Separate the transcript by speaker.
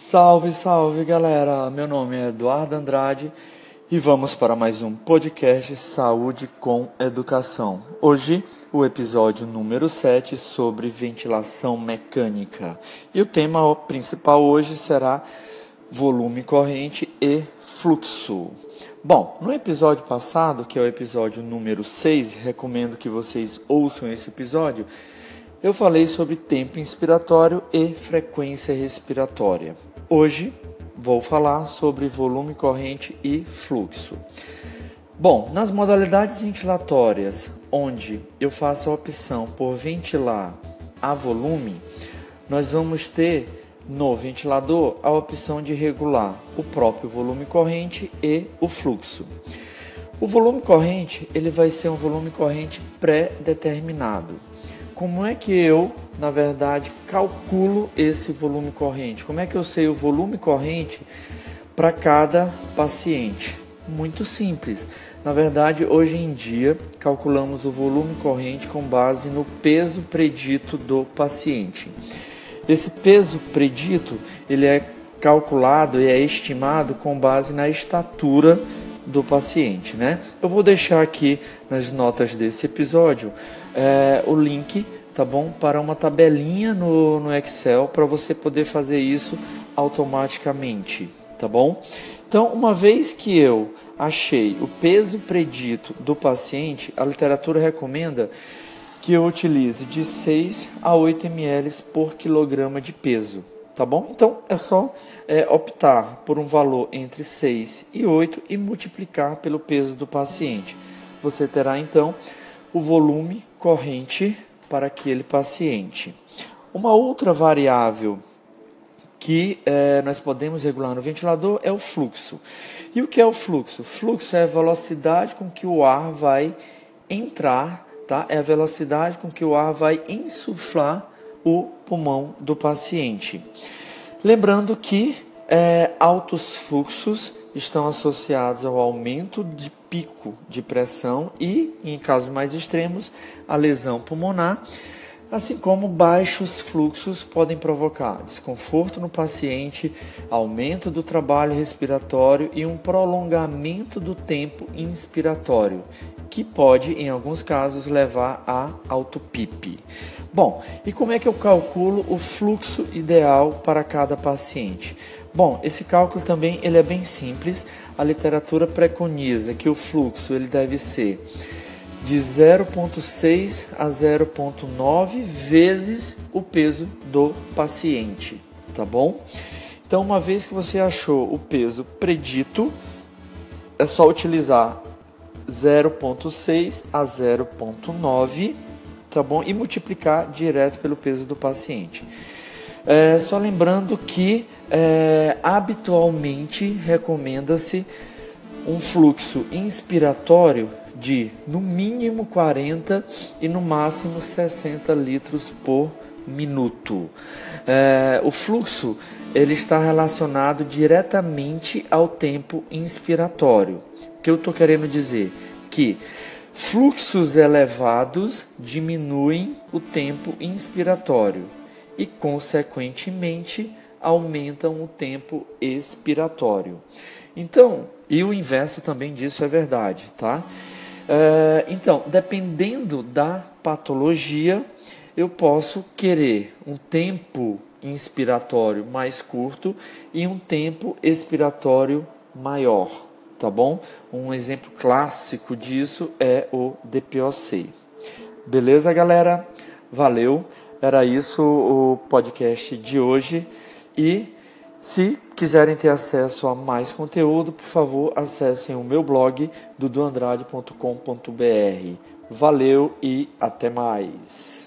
Speaker 1: Salve, salve galera! Meu nome é Eduardo Andrade e vamos para mais um podcast Saúde com Educação. Hoje, o episódio número 7 sobre ventilação mecânica. E o tema principal hoje será volume corrente e fluxo. Bom, no episódio passado, que é o episódio número 6, recomendo que vocês ouçam esse episódio eu falei sobre tempo inspiratório e frequência respiratória. Hoje vou falar sobre volume corrente e fluxo. Bom, nas modalidades ventilatórias, onde eu faço a opção por ventilar a volume, nós vamos ter no ventilador a opção de regular o próprio volume corrente e o fluxo. O volume corrente ele vai ser um volume corrente pré-determinado como é que eu, na verdade, calculo esse volume corrente? Como é que eu sei o volume corrente para cada paciente? Muito simples. Na verdade, hoje em dia, calculamos o volume corrente com base no peso predito do paciente. Esse peso predito, ele é calculado e é estimado com base na estatura do paciente, né? Eu vou deixar aqui nas notas desse episódio é, o link, tá bom, para uma tabelinha no, no Excel para você poder fazer isso automaticamente, tá bom? Então, uma vez que eu achei o peso predito do paciente, a literatura recomenda que eu utilize de 6 a 8 ml por quilograma de peso, tá bom? Então é só é, optar por um valor entre 6 e 8 e multiplicar pelo peso do paciente. Você terá então o volume corrente para aquele paciente. Uma outra variável que é, nós podemos regular no ventilador é o fluxo. E o que é o fluxo? Fluxo é a velocidade com que o ar vai entrar, tá? É a velocidade com que o ar vai insuflar o pulmão do paciente. Lembrando que é, altos fluxos estão associados ao aumento de pico de pressão e, em casos mais extremos, a lesão pulmonar, assim como baixos fluxos podem provocar desconforto no paciente, aumento do trabalho respiratório e um prolongamento do tempo inspiratório, que pode, em alguns casos, levar a autopipe. Bom, e como é que eu calculo o fluxo ideal para cada paciente? Bom, esse cálculo também ele é bem simples. A literatura preconiza que o fluxo ele deve ser de 0,6 a 0,9 vezes o peso do paciente, tá bom? Então, uma vez que você achou o peso predito, é só utilizar 0,6 a 0,9, tá bom? E multiplicar direto pelo peso do paciente. É, só lembrando que é, habitualmente recomenda-se um fluxo inspiratório de no mínimo 40 e no máximo 60 litros por minuto. É, o fluxo ele está relacionado diretamente ao tempo inspiratório. O que eu estou querendo dizer? Que fluxos elevados diminuem o tempo inspiratório e, consequentemente, aumentam o tempo expiratório. Então, e o inverso também disso é verdade, tá? É, então, dependendo da patologia, eu posso querer um tempo inspiratório mais curto e um tempo expiratório maior, tá bom? Um exemplo clássico disso é o DPOC. Beleza, galera? Valeu. Era isso o podcast de hoje. E se quiserem ter acesso a mais conteúdo, por favor, acessem o meu blog duduandrade.com.br. Valeu e até mais.